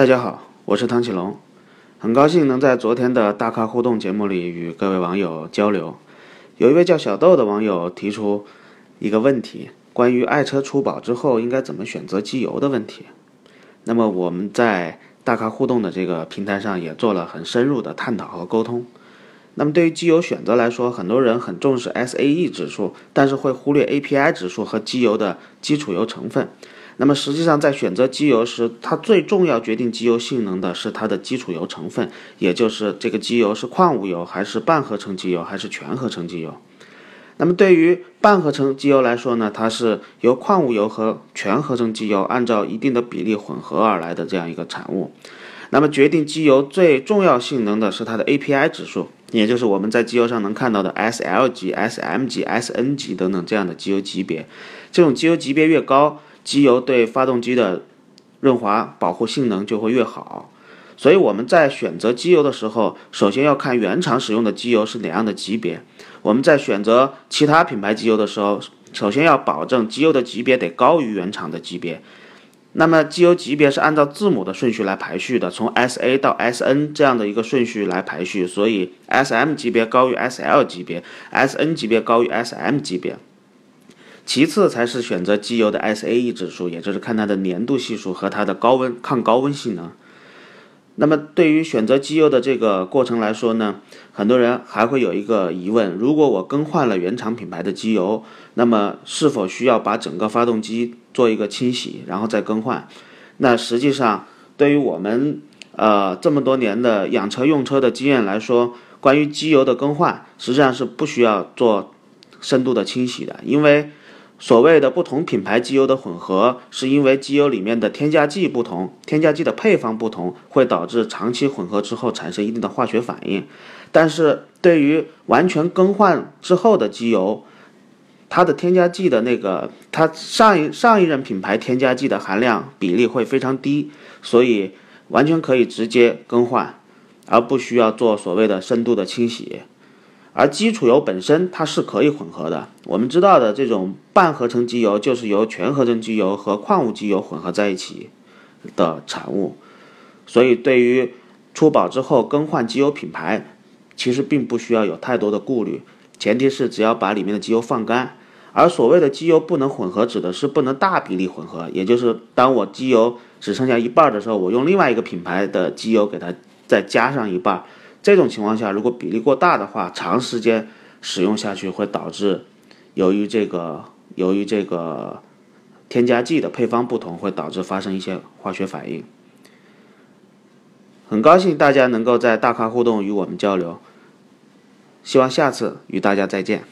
大家好，我是唐启龙，很高兴能在昨天的大咖互动节目里与各位网友交流。有一位叫小豆的网友提出一个问题，关于爱车出保之后应该怎么选择机油的问题。那么我们在大咖互动的这个平台上也做了很深入的探讨和沟通。那么对于机油选择来说，很多人很重视 SAE 指数，但是会忽略 API 指数和机油的基础油成分。那么实际上，在选择机油时，它最重要决定机油性能的是它的基础油成分，也就是这个机油是矿物油还是半合成机油还是全合成机油。那么对于半合成机油来说呢，它是由矿物油和全合成机油按照一定的比例混合而来的这样一个产物。那么决定机油最重要性能的是它的 API 指数，也就是我们在机油上能看到的 SL 级、SM 级、SN 级等等这样的机油级别。这种机油级别越高，机油对发动机的润滑保护性能就会越好，所以我们在选择机油的时候，首先要看原厂使用的机油是哪样的级别。我们在选择其他品牌机油的时候，首先要保证机油的级别得高于原厂的级别。那么机油级别是按照字母的顺序来排序的，从 SA 到 SN 这样的一个顺序来排序，所以 SM 级别高于 SL 级别，SN 级别高于 SM 级别。其次才是选择机油的 SAE 指数，也就是看它的粘度系数和它的高温抗高温性能。那么对于选择机油的这个过程来说呢，很多人还会有一个疑问：如果我更换了原厂品牌的机油，那么是否需要把整个发动机做一个清洗，然后再更换？那实际上，对于我们呃这么多年的养车用车的经验来说，关于机油的更换，实际上是不需要做深度的清洗的，因为。所谓的不同品牌机油的混合，是因为机油里面的添加剂不同，添加剂的配方不同，会导致长期混合之后产生一定的化学反应。但是对于完全更换之后的机油，它的添加剂的那个，它上一上一任品牌添加剂的含量比例会非常低，所以完全可以直接更换，而不需要做所谓的深度的清洗。而基础油本身它是可以混合的。我们知道的这种半合成机油，就是由全合成机油和矿物机油混合在一起的产物。所以，对于出保之后更换机油品牌，其实并不需要有太多的顾虑。前提是只要把里面的机油放干。而所谓的机油不能混合，指的是不能大比例混合，也就是当我机油只剩下一半的时候，我用另外一个品牌的机油给它再加上一半。这种情况下，如果比例过大的话，长时间使用下去会导致，由于这个由于这个添加剂的配方不同，会导致发生一些化学反应。很高兴大家能够在大咖互动与我们交流，希望下次与大家再见。